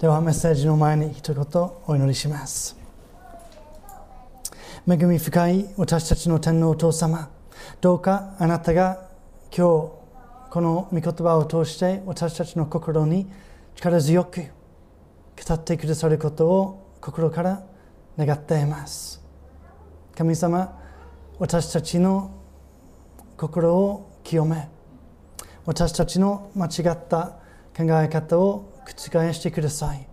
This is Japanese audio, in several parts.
ではメッセージの前に一言お祈りします。恵み深い私たちの天皇お父様どうかあなたが今日この御言葉を通して私たちの心に力強く語ってくださることを心から願っています。神様私たちの心を清め私たちの間違った考え方を覆してください。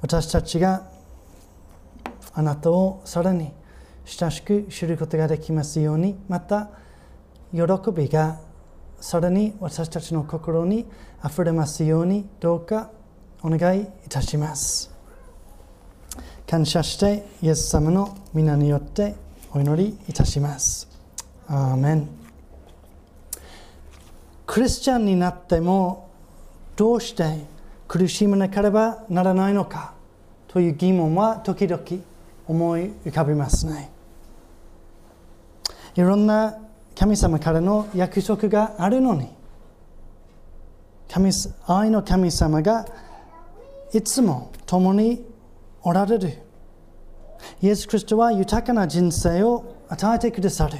私たちがあなたをさらに親しく知ることができますようにまた喜びがさらに私たちの心にあふれますようにどうかお願いいたします。感謝してイエス様の皆によってお祈りいたします。アーメン。クリスチャンになってもどうして苦しまなければならないのかという疑問は時々思い浮かびますね。いろんな神様からの約束があるのに神愛の神様がいつも共におられる。イエス・キリストは豊かな人生を与えてくださる。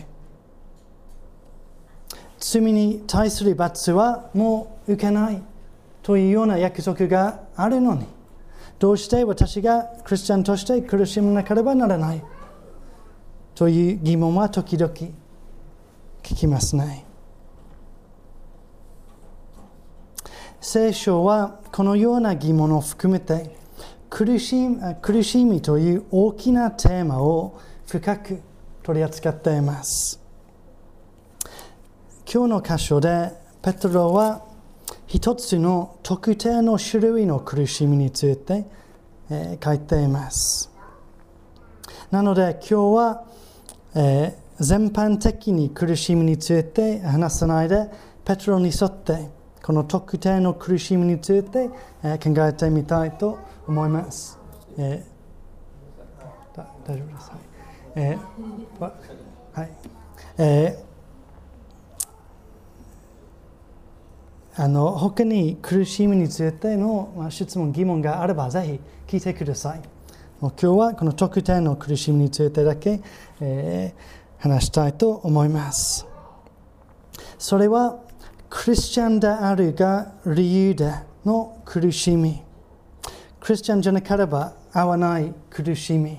罪に対する罰はもう受けない。というような約束があるのにどうして私がクリスチャンとして苦しまなければならない？という疑問は時々聞きますね。聖書はこのような疑問を含めて苦し苦しみという大きなテーマを深く取り扱っています。今日の箇所でペトロは一つの特定の種類の苦しみについて、えー、書いています。なので今日は、えー、全般的に苦しみについて話さないでペトロに沿ってこの特定の苦しみについて、えー、考えてみたいと思います。えー、大丈夫です。はい。えーはいえーあの他に苦しみについての質問、疑問があればぜひ聞いてください。今日はこの特定の苦しみについてだけ、えー、話したいと思います。それはクリスチャンであるが理由での苦しみ。クリスチャンじゃなければ合わない苦しみ。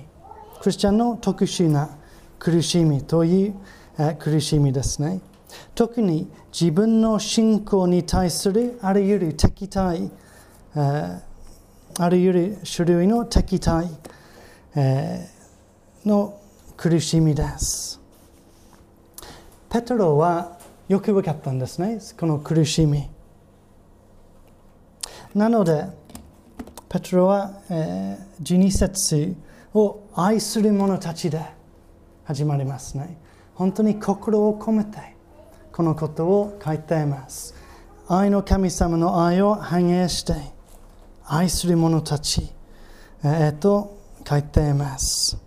クリスチャンの特殊な苦しみという、え、苦しみですね。特に自分の信仰に対するあらゆる敵対、あらゆる種類の敵対、の苦しみです。ペトロはよく分かったんですね、この苦しみ。なので、ペトロは、えー、12節を愛する者たちで始まりますね。本当に心を込めてこのことを書いています。愛の神様の愛を反映して愛する者たち、えー、と書いています。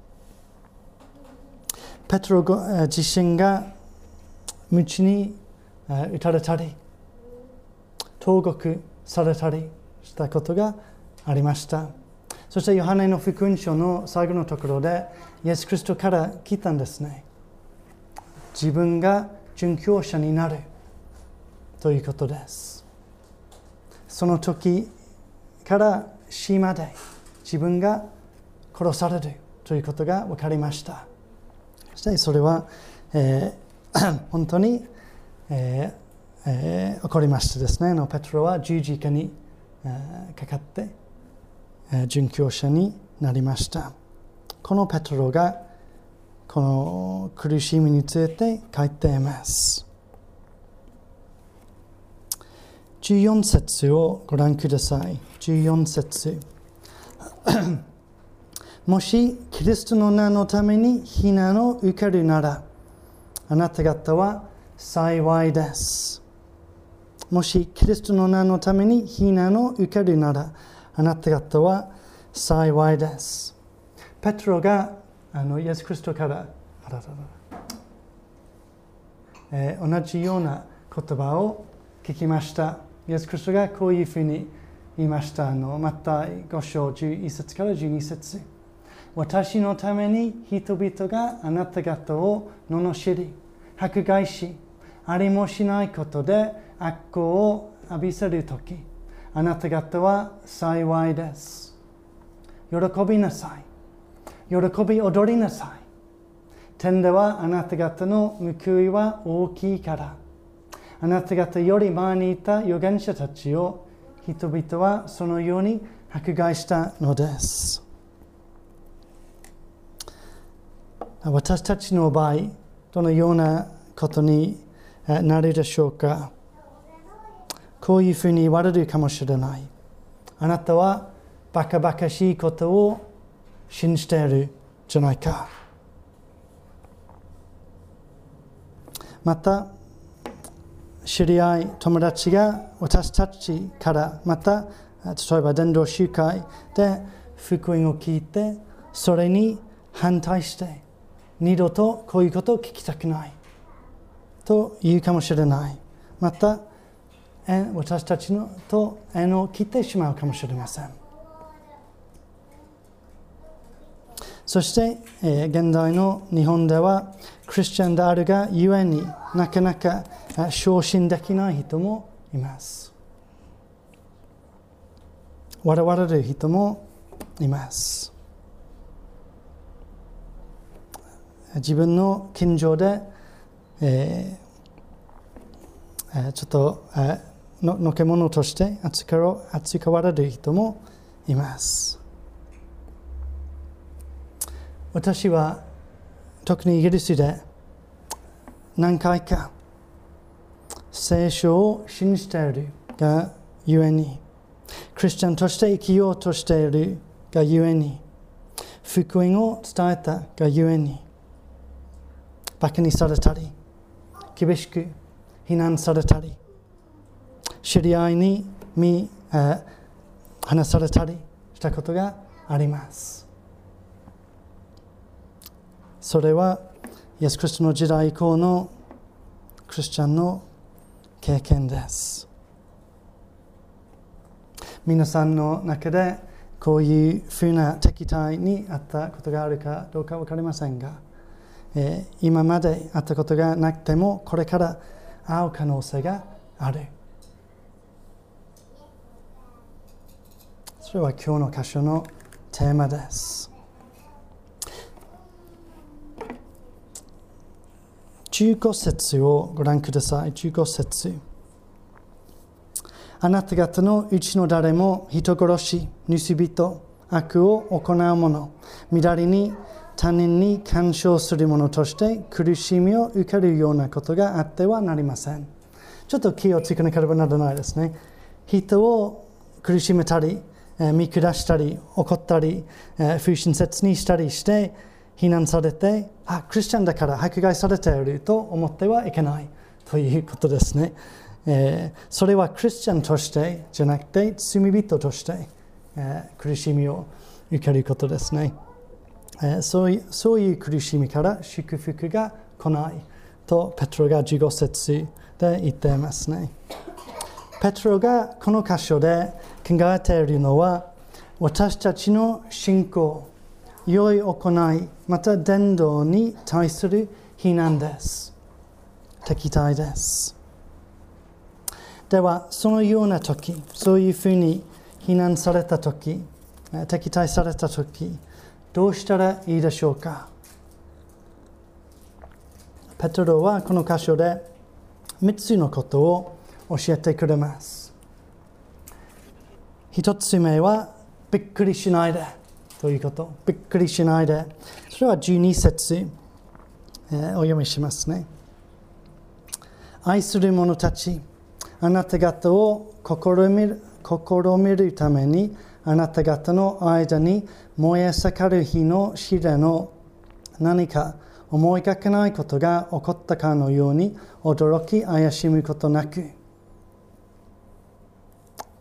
ペトロ自身が道に打たれたり、投獄されたりしたことがありました。そしてヨハネの福音書の最後のところで、イエス・キリストから聞いたんですね。自分が殉教者になるということです。その時から死まで自分が殺されるということが分かりました。そしてそれは、えー、本当に、えーえー、起こりましてですね、のペトロは十字架に、えー、かかって、え、殉教者になりました。このペトロがこの苦しみについて書いています。14節をご覧ください。14節 もしキリストの名のために避難を受けるなら、あなた方は幸いです。もしキリストの名のために避難を受けるなら、あなた方は幸いです。ペトロがあのイエス・キリストから、えー、同じような言葉を聞きました。イエス・キリストがこういうふうに言いました。あのまた5章11節から12節。私のために人々があなた方を罵り迫害しありもしないことで悪行を浴びせるときあなた方は幸いです。喜びなさい。喜び踊りなさい。天ではあなた方の報いは大きいから。あなた方より前にいた預言者たちを人々はそのように迫害したのです。私たちの場合どのようなことになるでしょうか。こういうふうに言われるかもしれない。あなたはバカバカしいことを信じているじゃないかまた知り合い友達が私たちからまた例えば伝道集会で福音を聞いてそれに反対して二度とこういうことを聞きたくないと言うかもしれないまた私たちのと縁を切ってしまうかもしれませんそして、えー、現代の日本ではクリスチャンであるがゆえになかなか昇進できない人もいます。笑われる人もいます。自分の近所で、えー、ちょっと、えー、ののけ者として扱われる人もいます。私は特にイギリスで何回か聖書を信じているがゆえにクリスチャンとして生きようとしているがゆえに福音を伝えたがゆえにバカにされたり厳しく非難されたり知り合いに見、話されたりしたことがあります。それはイエス・クリストの時代以降のクリスチャンの経験です。皆さんの中でこういうふうな敵対にあったことがあるかどうか分かりませんが、えー、今まであったことがなくてもこれから会う可能性がある。それは今日の箇所のテーマです。15節をご覧ください。15節あなた方のうちの誰も人殺し、盗人、悪を行う者、乱れに他人に干渉する者として苦しみを受けるようなことがあってはなりません。ちょっと気をつけなければならないですね。人を苦しめたり、見下したり、怒ったり、不親切にしたりして、非難されて、あ、クリスチャンだから迫害されていると思ってはいけないということですね。えー、それはクリスチャンとしてじゃなくて罪人として、えー、苦しみを受けることですね、えーそういう。そういう苦しみから祝福が来ないとペトロが15節で言っていますね。ペトロがこの箇所で考えているのは私たちの信仰良い行い、また伝道に対する非難です。敵対です。では、そのような時、そういうふうに非難された時、敵対された時、どうしたらいいでしょうかペトロはこの箇所で3つのことを教えてくれます。1つ目はびっくりしないで。ということ。びっくりしないで。それは12節、えー、お読みしますね。愛する者たち、あなた方を試みる試みるために、あなた方の間に燃え盛る日の試練の何か思いがけないことが起こったかのように驚き怪しむことなく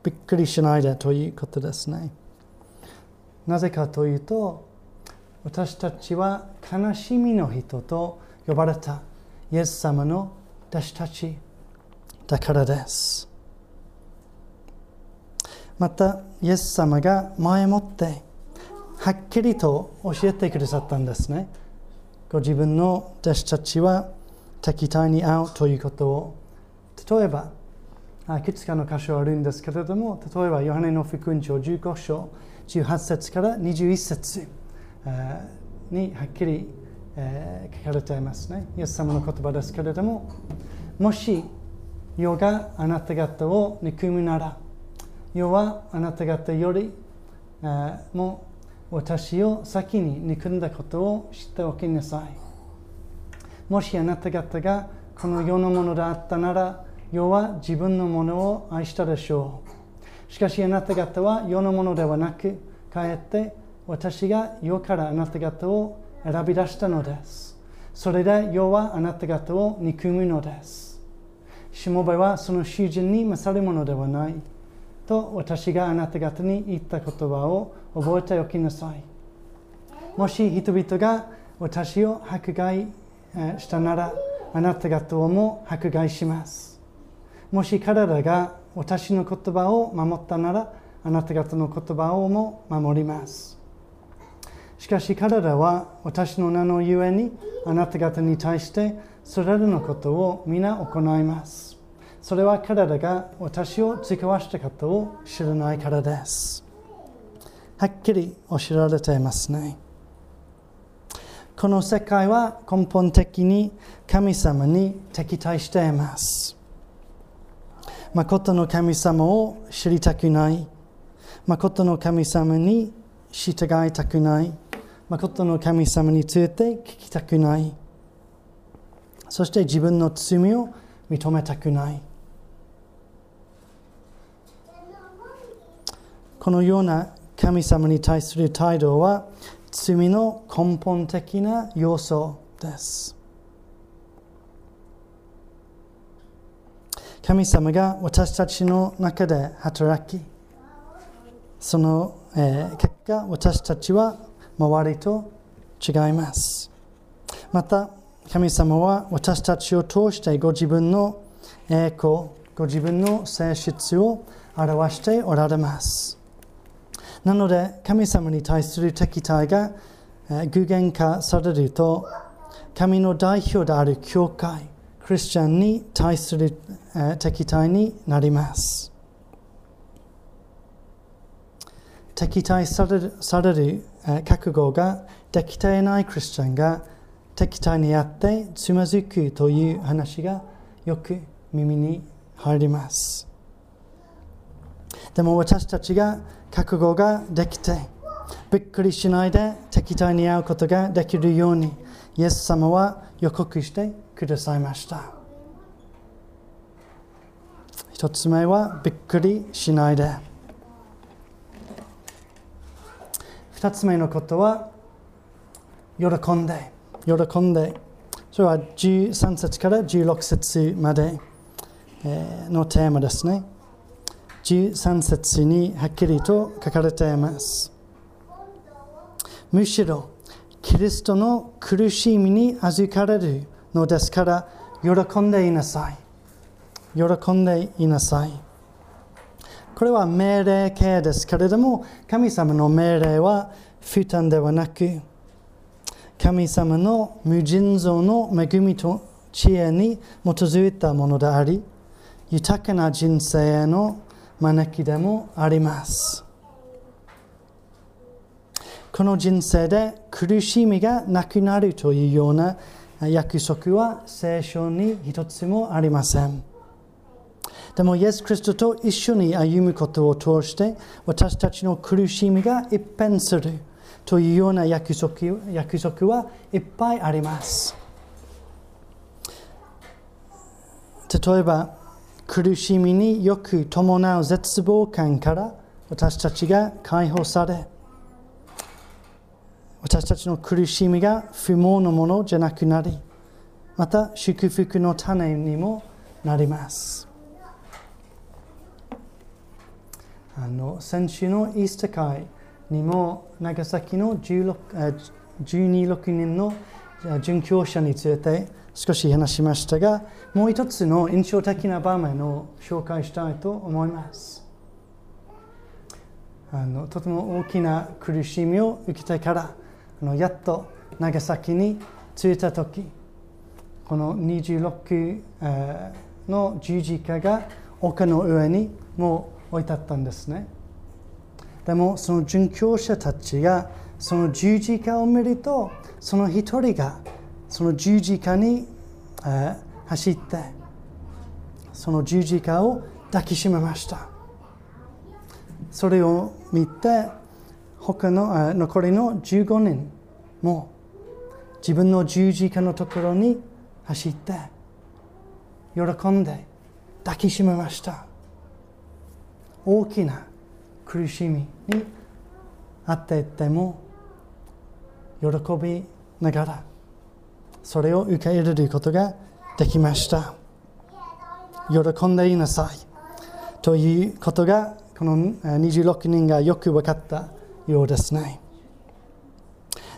びっくりしないでということですね。なぜかというと私たちは悲しみの人と呼ばれたイエス様の弟子たちだからです。またイエス様が前もってはっきりと教えてくださったんですね。ご自分の弟子たちは敵対に遭うということを。例えばいくつかの箇所あるんですけれども例えばヨハネの福音書15章18節から21節。にはっきり書かれていますね。イエス様の言葉ですけれどももし世があなた方を憎むなら世はあなた方よりも私を先に憎んだことを知っておきなさい。もしあなた方がこの世のものであったなら世は自分のものを愛したでしょう。しかしあなた方は世のものではなくかえって私が世からあなた方を選び出したのです。それで世はあなた方を憎むのです。しもべはその主人に勝るものではない。と私があなた方に言った言葉を覚えておきなさい。もし人々が私を迫害したならあなた方をも迫害します。もし彼らが私の言葉を守ったならあなた方の言葉をも守りますしかし彼らは私の名のゆえにあなた方に対してそれらのことを皆行いますそれは彼らが私を使わしたことを知らないからです。はっきり教えられていますね。この世界は根本的に神様に敵対しています。誠の神様を知りたくない。誠の神様に従いたくない。誠の神様について聞きたくない。そして自分の罪を認めたくない。このような神様に対する態度は罪の根本的な要素です。神様が私たちの中で働き、その、えー、結果、私たちは周りと違います。また、神様は私たちを通してご自分の栄光、ご自分の性質を表しておられます。なので神様に対する敵対が具現化されると神の代表である教会クリスチャンに対する敵対になります敵対されるされる覚悟ができていないクリスチャンが敵対にあってつまずくという話がよく耳に入りますでも私たちが覚悟ができてびっくりしないで敵対に会うことができるようにイエス様は予告してくださいました一つ目はびっくりしないで二つ目のことは喜んで喜んでそれは13節から16節までのテーマですね13節にはっきりと書かれています。むしろ、キリストの苦しみに預かれるのですから、喜んでいなさい。喜んでいなさい。これは命令形ですけれども、神様の命令は負担ではなく、神様の無尽蔵の恵みと知恵に基づいたものであり、豊かな人生への招きでもあります。この人生で苦しみがなくなるというような約束は聖書に一つもありません。でも、イエス・キリストと一緒に歩むことを通して、私たちの苦しみが一変するというような約束約束はいっぱいあります。例えば、苦しみによく伴う絶望感から私たちが解放され私たちの苦しみが不毛のものじゃなくなりまた祝福の種にもなりますあの先週のイースター会にも長崎の12 6人の殉教者について少し話しましたが、もう一つの印象的な場面を紹介したいと思います。あのとても大きな苦しみを受けてからあのやっと長崎に着いた時この26、の十字架が丘の上にもう置いてあったんですね。でもその殉教者たちがその十字架を見るとその一人がその十字架に、えー、走ってその十字架を抱きしめました。それを見て他の残りの15人も自分の十字架のところに走って喜んで抱きしめました。大きな苦しみにあっていても喜びながらそれを受け入れることができました。喜んでいなさいということがこの26人がよく分かったようですね。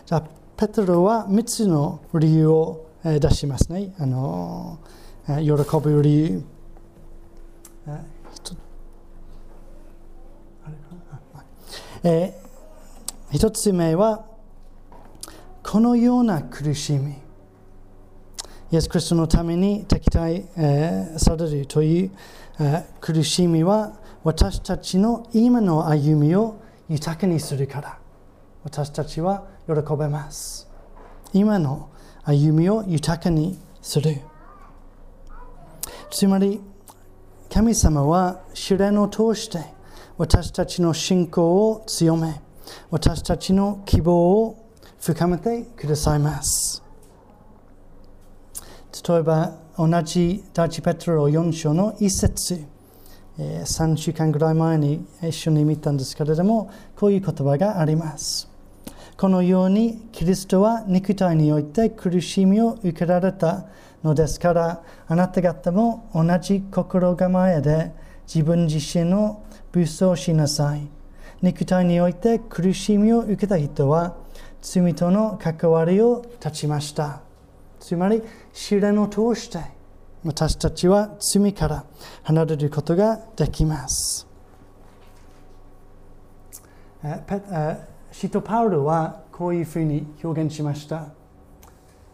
じゃあペトロは3つの理由を出しますね。あの喜ぶ理由。えー、一つ目はこのような苦しみイエス・クリストのために敵対、えー、されるという、えー、苦しみは私たちの今の歩みを豊かにするから私たちは喜べます。今の歩みを豊かにする。つまり神様は試練を通して私たちの信仰を強め私たちの希望を深めてくださいます。例えば同じ第一ペトロ4章の一節3週間ぐらい前に一緒に見たんですけれどもこういう言葉があります。このようにキリストは肉体において苦しみを受けられたのですからあなた方も同じ心構えで自分自身の武装しなさい。肉体において苦しみを受けた人は罪との関わりを断ちました。つまり試練を通して私たちは罪から離れることができます。シトパウルはこういうふうに表現しました。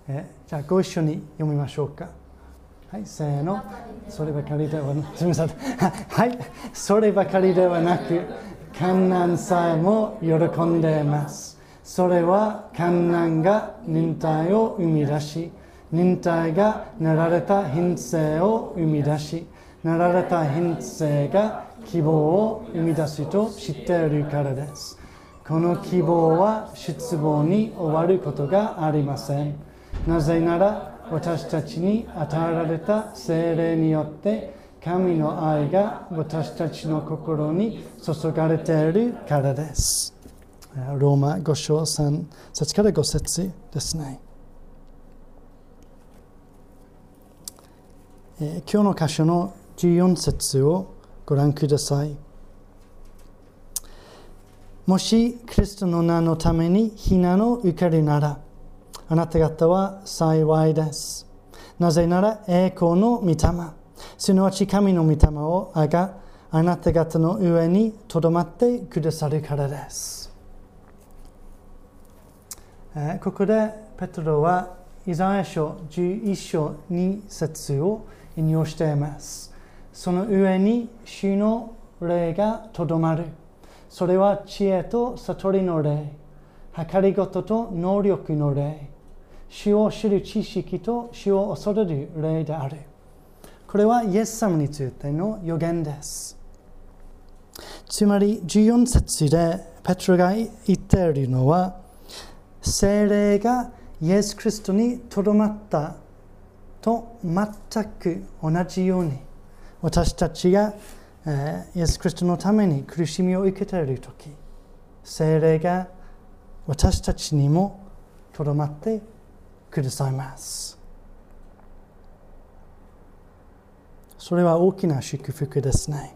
じゃあご一緒に読みましょうか。はい、せーの。そればかりではなく、すみません。はい、そればかりではなく、観難さえも喜んでいます。それは観難が忍耐を生み出し、忍耐がなられた品性を生み出し、なられた品性が希望を生み出すと知っているからです。この希望は失望に終わることがありません。なぜなら私たちに与えられた精霊によって神の愛が私たちの心に注がれているからです。ローマ5章3節から5節ですね。え今日の箇所の14節をご覧ください。もし、クリストの名のために避難を受けるなら、あなた方は幸いです。なぜなら栄光の御霊、すなわち神の御霊をあがあなた方の上にとどまってくださるからです。ここでペトロはイザヤ書11章2節を引用しています。その上に主の霊がとどまる。それは知恵と悟りの霊、計りごとと能力の霊、主を知る知識と主を恐れる霊である。これはイエス様についての予言です。つまり14節でペトロが言っているのは、精霊がイエス・クリストにとどまったと全く同じように私たちが、えー、イエス・クリストのために苦しみを受けている時精霊が私たちにもとどまってくださいます。それは大きな祝福ですね。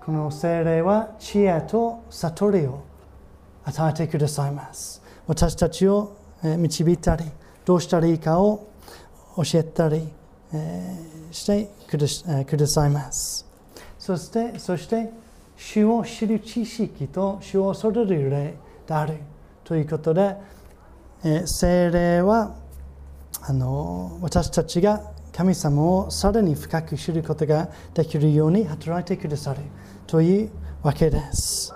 この精霊は知恵と悟りを与えてくださいます。私たちを導いたり、どうしたらいいかを教えたりしてくださいます。そして、そして主を知る知識と主を恐れる霊であるということで、え、精霊はあの私たちが神様をさらに深く知ることができるように働いてくださるというわけです。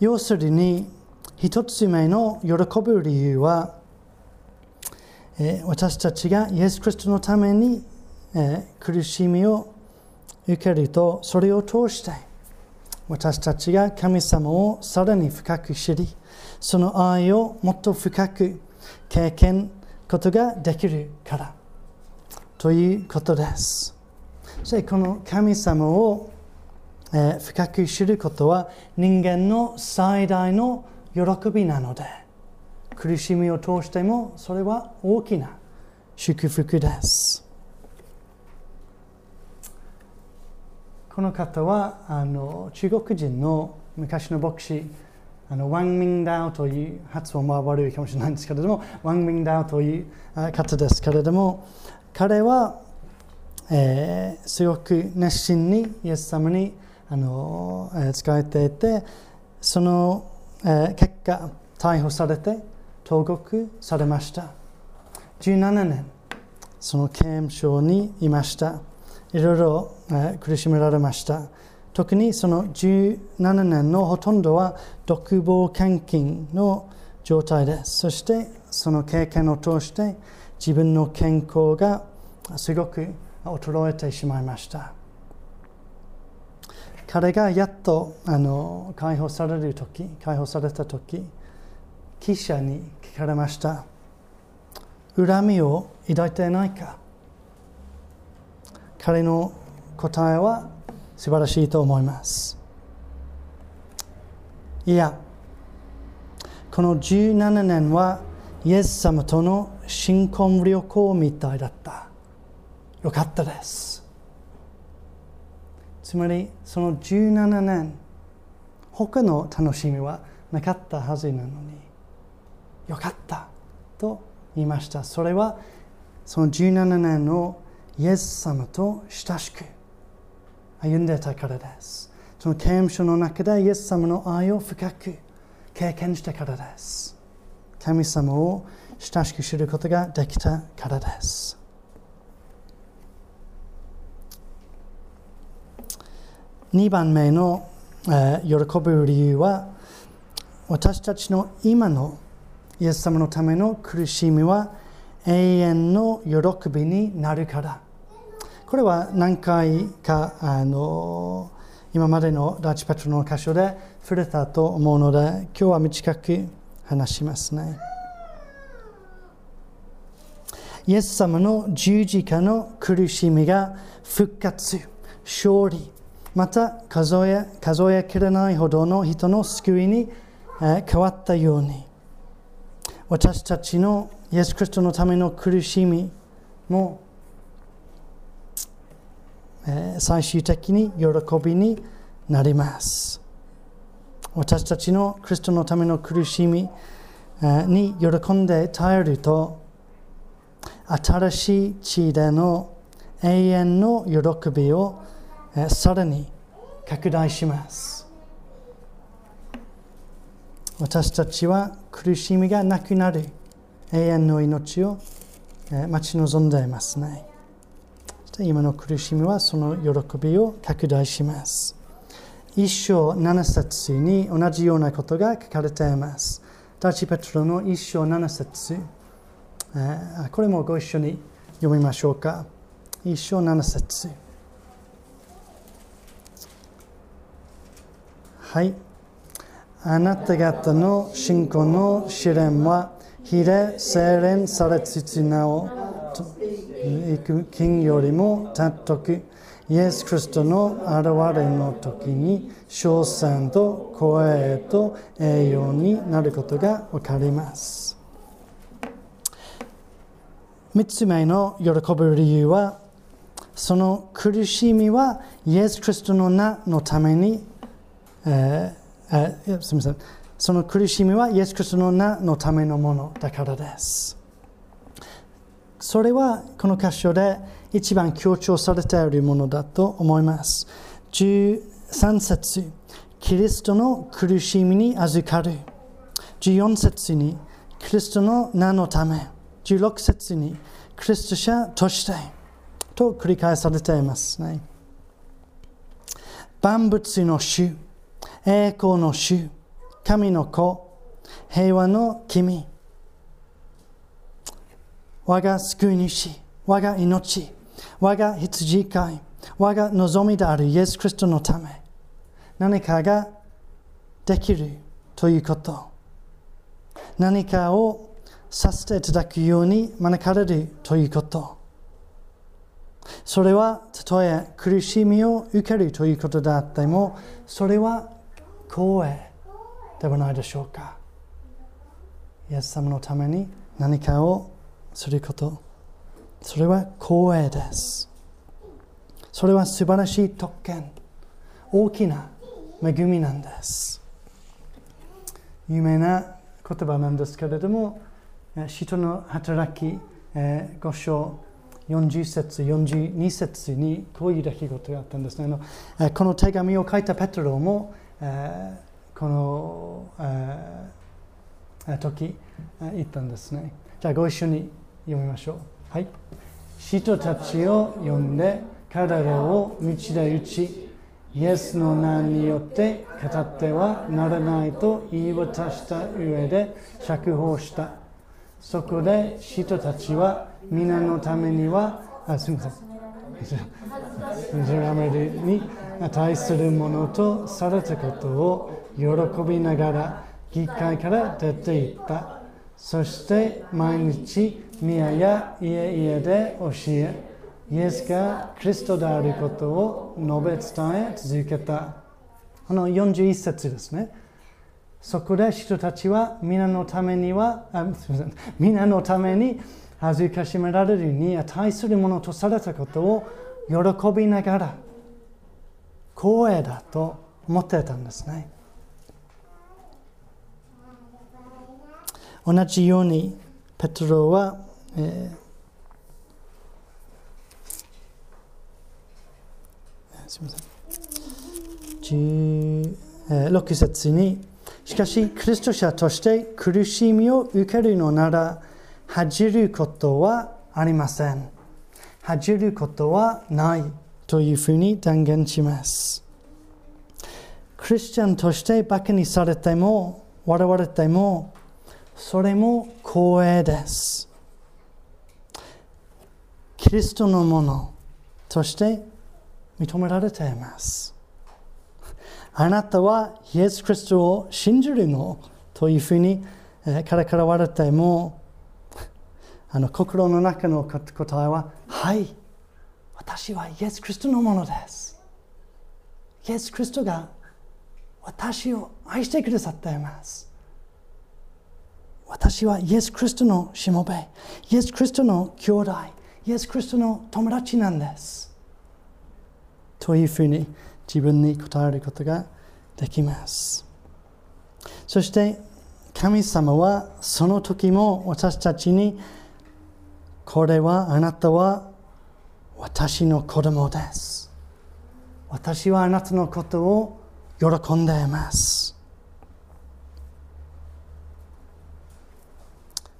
要するに一つ目の喜ぶ理由は、え、私たちがイエス・クリストのために、え、苦しみを受けるとそれを通して私たちが神様をさらに深く知りその愛をもっと深く経験ことができるからということです。そしてこの神様を、え、深く知ることは人間の最大の喜びなので苦しみを通してもそれは大きな祝福です。この方はあの中国人の昔の牧師あのワン・ミンダオという発音は悪いかもしれないんですけれどもワン・ミンダオという方ですけれども彼は、えー、すごく熱心にイエス様にあの、えー、使えていてその、えー、結果逮捕されて投獄されました。17年その刑務所にいました。いろいろ、えー、苦しめられました。特にその17年のほとんどは独房献金の状態です。そしてその経験を通して自分の健康がすごく衰えてしまいました。彼がやっとあの解放される時、解放された時、記者に聞かれました。恨みを抱いていないか？彼の答えは素晴らしいと思います。いやこの17年はイエス様との新婚旅行みたいだった。よかったです。つまりその17年他の楽しみはなかったはずなのによかったと言いました。それはその17年のイエス様と親しく歩んでたからです。その刑務所の中でイエス様の愛を深く経験したからです。神様を親しく知ることができたからです。2番目の、えー、喜ぶ理由は私たちの今のイエス様のための苦しみは永遠の喜びになるからこれは何回かあの今までのラチペトロの箇所で触れたと思うので今日は短く話しますね。イエス様の十字架の苦しみが復活、勝利、また数え数えきれないほどの人の救いに変わったように私たちのイエス・キリストのための苦しみも最終的に喜びになります。私たちのクリストのための苦しみに喜んで耐えると新しい地での永遠の喜びをさらに拡大します。私たちは苦しみがなくなる永遠の命を待ち望んでいますね。今の苦しみはその喜びを拡大します。一章七節に同じようなことが書かれています。ダチペトロの一章七節これもご一緒に読みましょうか。一章七節はい。あなた方の信仰の試練は、比例精錬されつつなお、行く金よりも尊くイエス・クリストの現れの時に称賛と声と栄養になることが分かります。3つ目の喜ぶ理由はその苦しみはイエス・クリストの名のために、えーえー、すみません。その苦しみはイエス・クリストの名のためのものだからです。それはこの箇所で一番強調されているものだと思います。13節キリストの苦しみに預かる。14節にキリストの名のため。16節にクリスト者としてと繰り返されていますね。万物の主、栄光の主、神の子、平和の君、我が救い主、我が命、我が羊飼い、我が望みであるイエス・クリストのため、何かができるということ、何かをさせていただくように招かれるということ、それはたとえ苦しみを受けるということであっても、それは光栄ではないでしょうか。イエス様のために何かをすること、それは光栄です。それは素晴らしい特権、大きな恵みなんです。有名な言葉なんですけれども、人の働き、えー、5章40節、42節にこういう出来事があったんですね。あのこの手紙を書いたペトロも、この、時、言ったんですね。じゃあご一緒に読みましょう。はい。人たちを呼んで彼らを道で打ち、イエスの名によって語ってはならないと言い渡した上で釈放した。そこで人たちは皆のためには、あすみません。ジラメルに対するものとされたことを喜びながら議会から出て行った。そして毎日宮や家々で教え、イエスがクリストであることを述べ伝え続けた。この41節ですね。そこで人たちは皆のためには、あすみません、皆のために恥ずかしめられるに値するものとされたことを喜びながら光栄だと思っていたんですね。同じようにペトロは、えーすみません。えー6節にしかし、クリスト者として苦しみを受けるのなら、恥じることはありません。恥じることはないというふうに断言します。クリスチャンとしてバカにされても、笑われても、それも光栄です。キリストのものとして認められています。あなたはイエス・クリストを信じるのというふうに、えー彼から言われても、あの心の中の答えは、はい、私はイエス・クリストのものです。イエス・クリストが私を愛してくださっています。私はイエス・クリストのしもべ、イエス・クリストの兄弟、イエス・クリストの友達なんです。というふうに自分に答えることができます。そして神様はその時も私たちにこれはあなたは私の子供です。私はあなたのことを喜んでいます。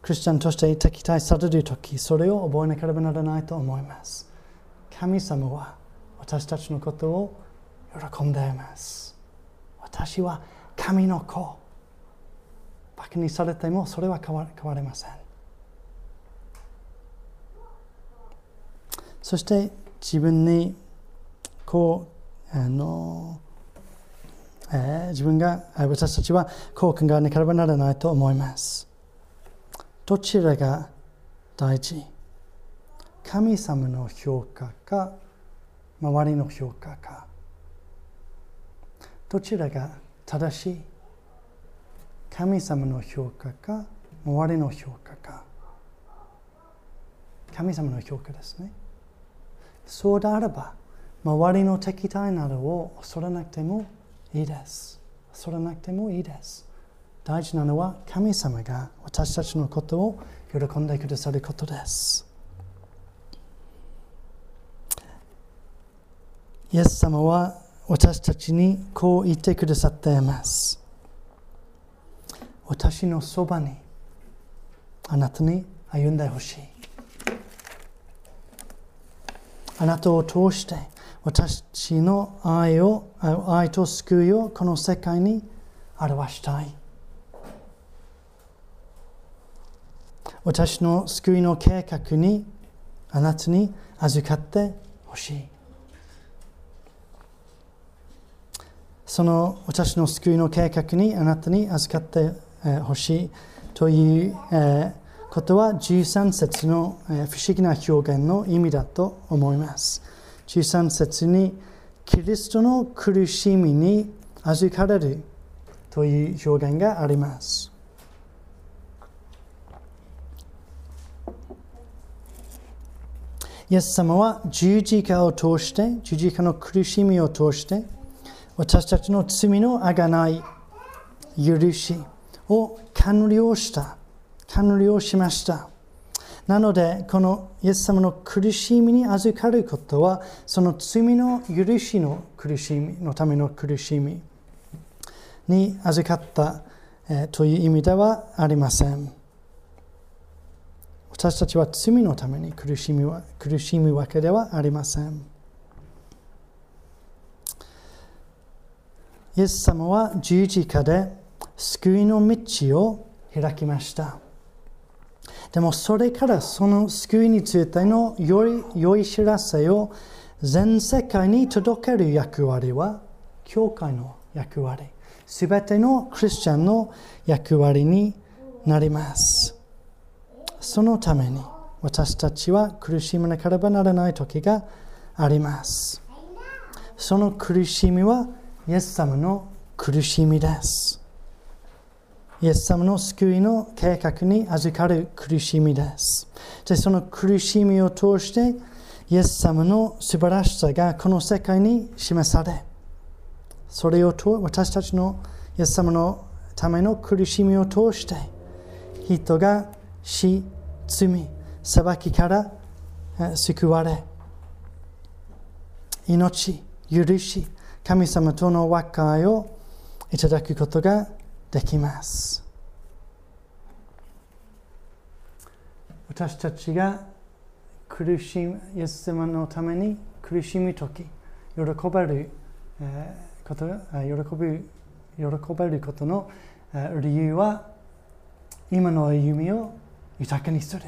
クリスチャンとして敵対されるとき、それを覚えなければならないと思います。神様は私たちのことを喜んでいます。私は神の子。バカにされてもそれは変わ変わりません。そして自分にこうあの、えー自分が私たちはこう考えなければならないと思います。どちらが大事？神様の評価か周りの評価か。どちらが正しい？神様の評価か周りの評価か。神様の評価ですね。そうであれば周りの敵対などを恐れなくてもいいです。恐れなくてもいいです。大事なのは神様が私たちのことを喜んでくださることですイエス様は私たちにこう言ってくださっています。私のそばにあなたに歩んでほしい。あなたを通して私の愛を愛と救いをこの世界に表したい。私の救いの計画にあなたに預かってほしい。その私の救いの計画にあなたに預かってほしいという、ことは13節の、不思議な表現の意味だと思います。13節にキリストの苦しみに預かれるという表現があります。イエス様は十字架を通して、十字架の苦しみを通して、私たちの罪のあがない許しを完了した。完了しました。なので、このイエス様の苦しみに預かることは、その罪の許しの苦しみのための苦しみに預かった、えという意味ではありません。私たちは罪のために苦しみは苦しむわけではありません。イエス様は十字架で救いの道を開きました。でもそれからその救いについての良い良い知らせを全世界に届ける役割は教会の役割。すべてのクリスチャンの役割になります。そのために私たちは苦しまなければならない時があります。その苦しみはイエス様の苦しみです。イエス様の救いの計画に預かる苦しみです。で、その苦しみを通して、イエス様の素晴らしさがこの世界に示され、それをと私たちのイエス様のための苦しみを通して、人が死、罪、裁きからえ救われ、命、許し、神様との和解をいただくことができます。私たちが苦しむ、イエス様のために苦しむとき、喜べる、えーこと、あ喜ぶ、喜べることのえ理由は、今の歩みを豊かにする。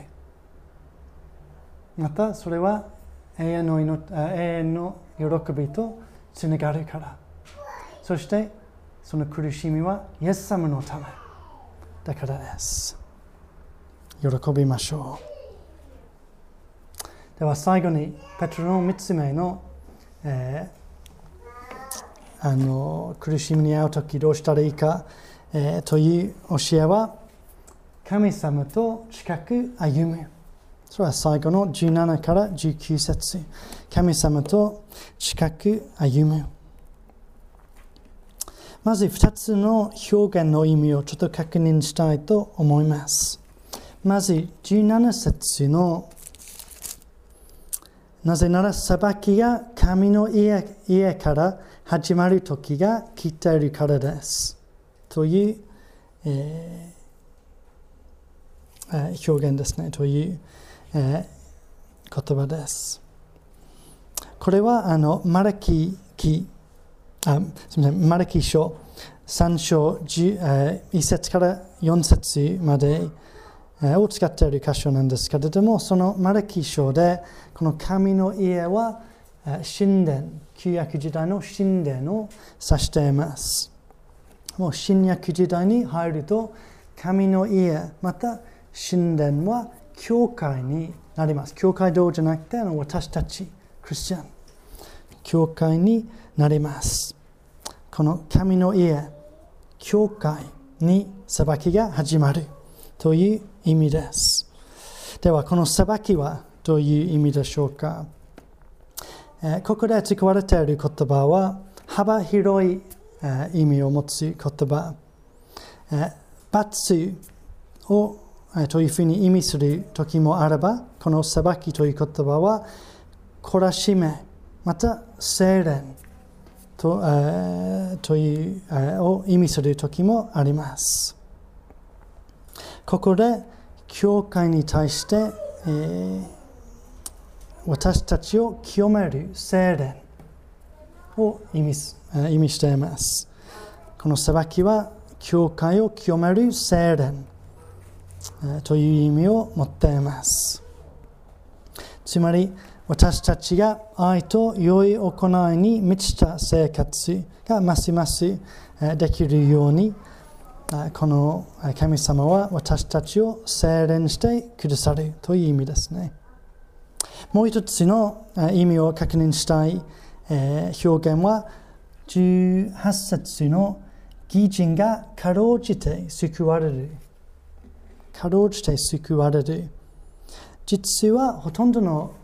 また、それは永遠の命永遠の喜びとつながるから。そして、その苦しみはイエス様のためだからです。喜びましょう。では最後に、ペトロの3つ目の,、えーあの苦しみに遭うときどうしたらいいか、えーという教えは、神様と近く歩む。それは最後の17から19節。神様と近く歩む。まず2つの表現の意味をちょっと確認したいと思います。まず17節のなぜなら裁きが神の家家から始まる時が来ているからです。という、えー表現ですね。という、え言葉です。これはあのマラキ記あすみませんマラキ書3章1、節から4節まで、を使っている箇所なんですけれども、そのマラキ書で、この神の家は、神殿、旧約時代の神殿を指しています。もう新約時代に入ると、神の家、また神殿は教会になります。教会堂じゃなくて、私たち、クリスチャン、教会になります。この神の家、教会に裁きが始まるという意味です。では、この裁きはどういう意味でしょうか、えーここで使われている言葉は幅広い、えー意味を持つ言葉。えー罰を、というふうに意味する時もあれば、この裁きという言葉は懲らしめ、また精錬と,、えー、という、え、を意味する時もあります。ここで教会に対して、えー、私たちを清める精錬を意味意味しています。この裁きは教会を清める精錬という意味を持っています。つまり私たちが愛と良い行いに満ちた生活がますますできるようにこの神様は私たちを精錬してくださるという意味ですね。もう一つの意味を確認したい表現は18節の義人がかろうじて救われる。かろうじて救われる。実はほとんどの、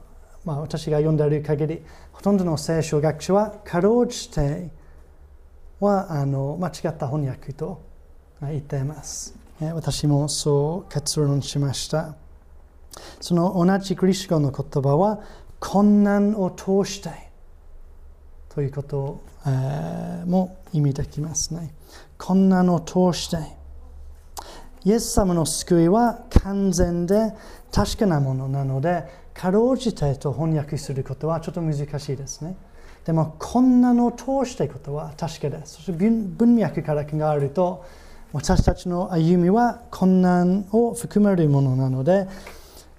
まあ、私が読んでいる限り、ほとんどの聖書学者はかろうじてはあの間違った翻訳と言っています。私もそう結論しました。その同じグリシ語の言葉は困難を通してということも意味できますね。困難を通してイエス様の救いは完全で確かなものなので、かろうじてと翻訳することはちょっと難しいですね。でも、困難を通していくことは確かです。そして文脈から考えると、私たちの歩みは困難を含めるものなので、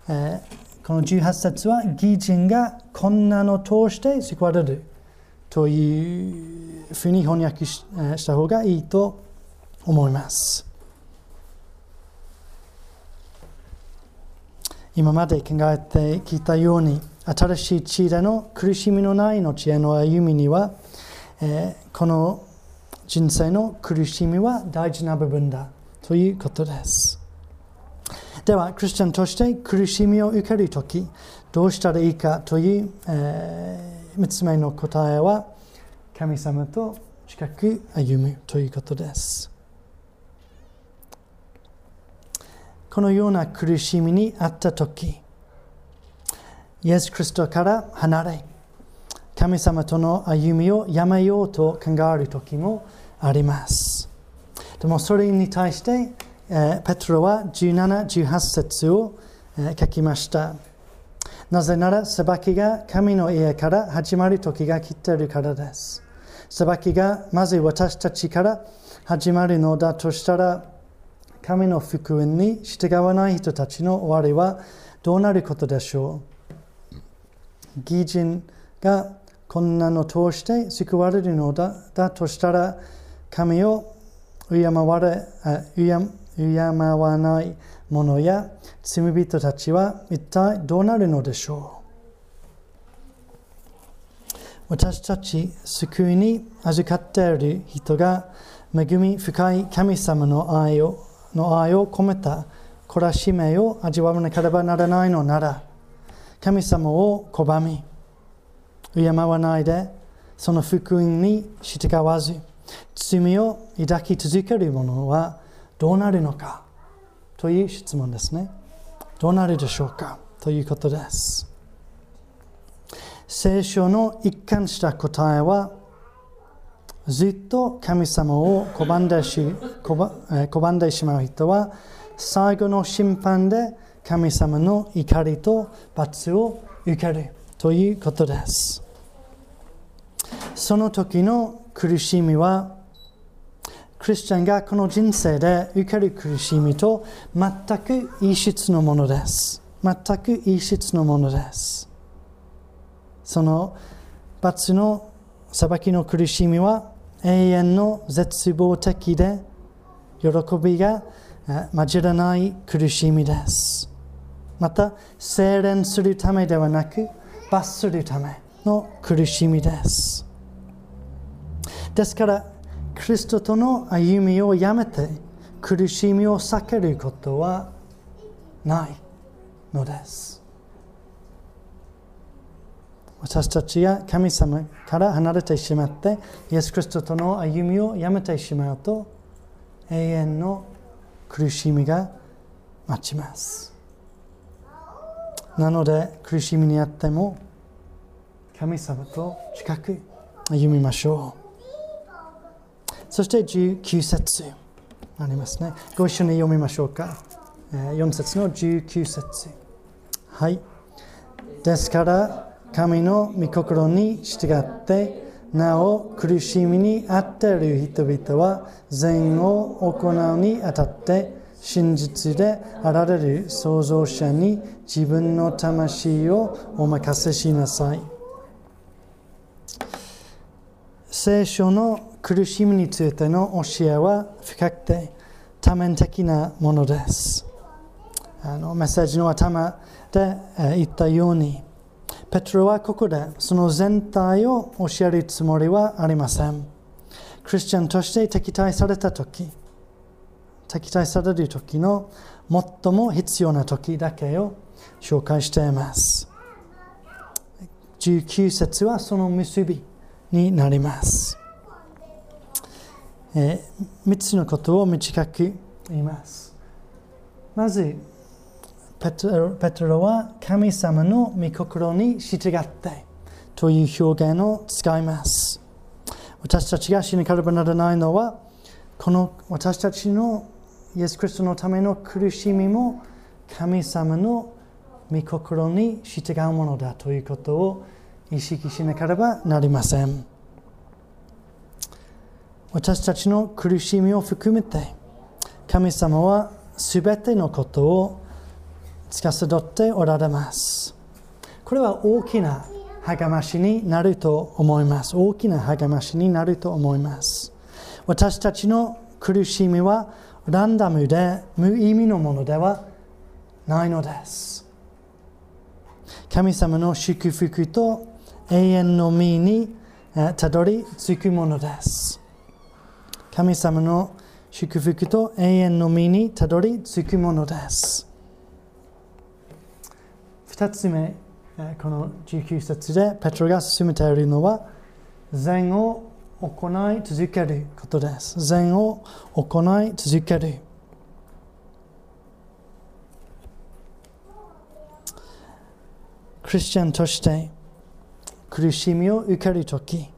えー、この18節は義人が困難を通して救われるというふうに翻訳した方がいいと思います。今まで考えてきたように新しい地での苦しみのない命への歩みには、えー、この人生の苦しみは大事な部分だということです。では、クリスチャンとして苦しみを受けるとき、どうしたらいいかという、えー、3つ目の答えは、神様と近く歩むということです。このような苦しみにあったとき、イエス・キリストから離れ、神様との歩みをやめようと考える時もあります。でもそれに対して、え、ペトロは17、18節を、え、書きました。なぜなら裁きが神の家から始まる時が来ているからです。裁きがまず私たちから始まるのだとしたら、神の福音に従わない人たちの終わりはどうなることでしょう？義人が困難を通して救われるのだだとしたら神を敬われ敬わない者や罪人たちは一体どうなるのでしょう？私たち救いに預かっている人が恵み深い神様の愛をの愛を込めた懲らしめを味わわなければならないのなら、神様を拒み、敬わないで、その福音に従わず、罪を抱き続ける者はどうなるのかという質問ですね。どうなるでしょうかということです。聖書の一貫した答えは、ずっと神様を拒んでし拒んでしまう人は最後の審判で神様の怒りと罰を受けるということです。その時の苦しみはクリスチャンがこの人生で受ける苦しみと全く異質のものです。全く異質のものです。その罰の裁きの苦しみは永遠の絶望的で喜びが混じらない苦しみです。また、精錬するためではなく、罰するための苦しみです。ですから、クリストとの歩みをやめて苦しみを避けることはないのです。私たちが神様から離れてしまってイエス・キリストとの歩みをやめてしまうと永遠の苦しみが待ちます。なので苦しみにあっても神様と近く歩みましょう。そして19節ありますね。ご一緒に読みましょうか。4節の19節。はい。ですから神の御心に従ってなお苦しみにあっている人々は善を行うにあたって真実であられる創造者に自分の魂をお任せしなさい。聖書の苦しみについての教えは深くて多面的なものです。あのメッセージの頭で言ったように、ペトロはここでその全体を教えるつもりはありません。クリスチャンとして敵対されたとき、敵対される時の最も必要な時だけを紹介しています。19節はその結びになります。えー、3つのことを短く言います。まず、ペトロは神様の御心に従ってという表現を使います。私たちが死にからばならないのは、この私たちのイエス・クリストのための苦しみも神様の御心に従うものだということを意識しなければなりません。私たちの苦しみを含めて神様はすべてのことを司っておられます。これは大きな励ましになると思います。大きな励ましになると思います。私たちの苦しみはランダムで無意味のものではないのです。神様の祝福と永遠の身にたどり着くものです。神様の祝福と永遠の身にたどり着くものです。二つ目、この19節でペトロが進めているのは、善を行い続けることです。善を行い続ける。クリスチャンとして苦しみを受けるとき、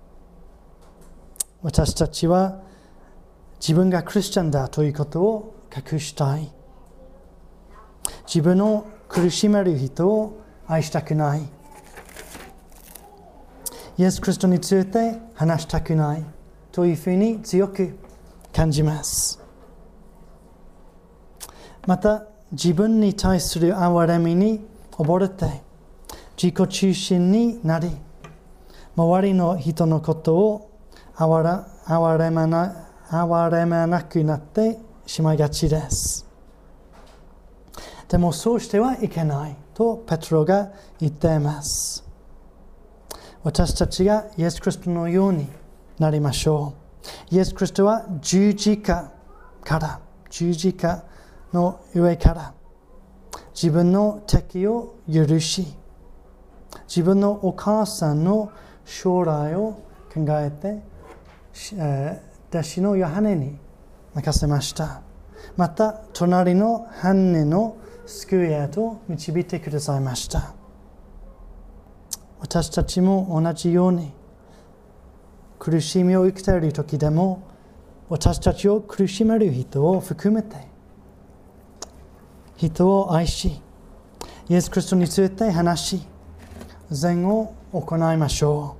私たちは自分がクリスチャンだということを隠したい。自分を苦しめる人を愛したくない。イエス・クリストについて話したくないというふうに強く感じます。また、自分に対する憐れみに溺れて、自己中心になり、周りの人のことを憐れまな憐れまなくなってしまいがちです。でもそうしてはいけないとペトロが言っています。私たちがイエス・クリストのようになりましょう。イエス・クリストは十字架から、十字架の上から自分の敵を許し、自分のお母さんの将来を考えて、えー、弟子のヨハネに任せました。また、隣の犯人の救いへと導いてくださいました。私たちも同じように苦しみを生きている時でも私たちを苦しめる人を含めて人を愛しイエス・クリストについて話し善を行いましょ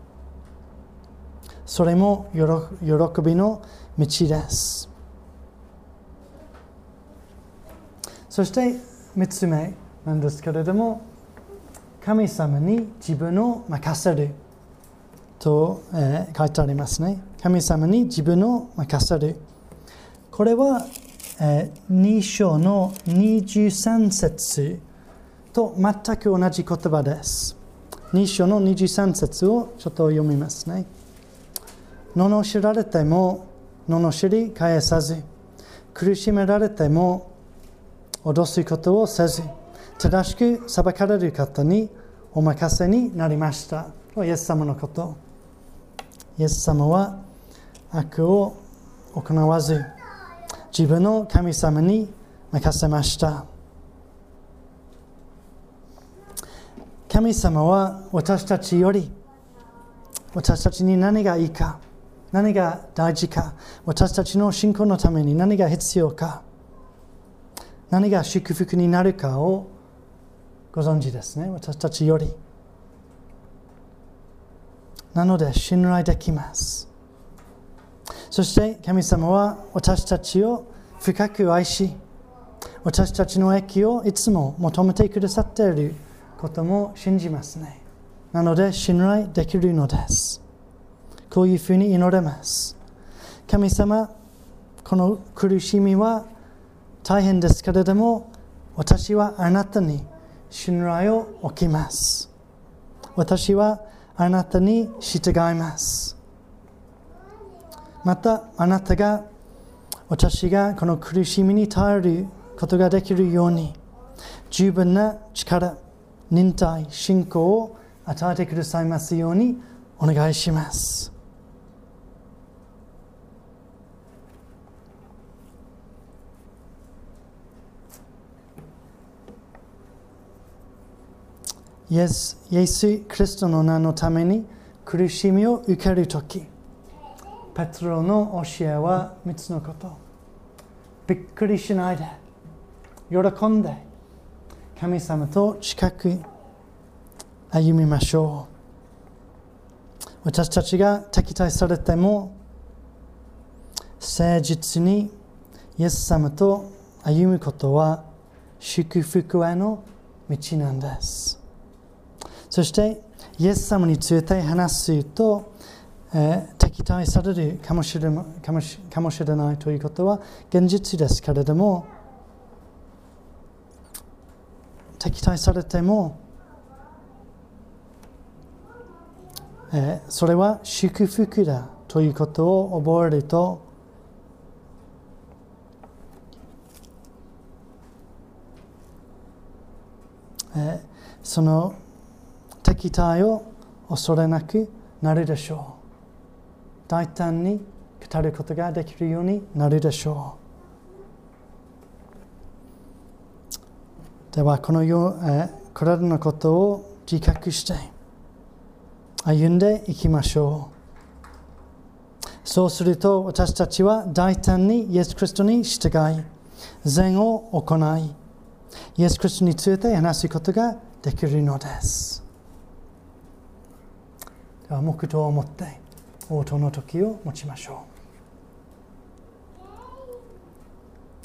うそれも喜びの道ですそして3つ目なんですけれども神様に自分を任せると、えー、書いてありますね。神様に自分を任せる。これは、えー、2章の23節と全く同じ言葉です。2章の23節をちょっと読みますね。罵られても罵り返さず、苦しめられても脅すことをせず、正しく裁かれる方にお任せになりました。イエス様のこと。イエス様は悪を行わず、自分の神様に任せました。神様は私たちより私たちに何がいいか何が大事か私たちの信仰のために何が必要か何が祝福になるかをご存知ですね。私たちより。なので信頼できます。そして神様は私たちを深く愛し私たちの益をいつも求めてくださっていることも信じますね。なので信頼できるのです。こういうふうに祈れます。神様この苦しみは大変ですけれども私はあなたに信頼を置きます。私はあなたに従います。またあなたが私がこの苦しみに耐えることができるように十分な力忍耐信仰を与えてくださいますようにお願いします。イエスイエス・クリストの名のために苦しみを受けるとき、ペトロの教えは3つのこと。びっくりしないで、喜んで、神様と近く歩みましょう。私たちが敵対されても、誠実にイエス様と歩むことは祝福への道なんです。そしてイエス様について話すと、えー、敵対されるかもしれかもしかもしれないということは現実ですけれども敵対されても、えー、それは祝福だということを覚えるとえー、その敵対を恐れなくなるでしょう。大胆に語ることができるようになるでしょう。ではこのよう、えこれらのことを自覚して歩んでいきましょう。そうすると私たちは大胆にイエス・クリストに従い善を行いイエス・クリストについて話すことができるのです。黙祷を持って応答の時を持ちましょう。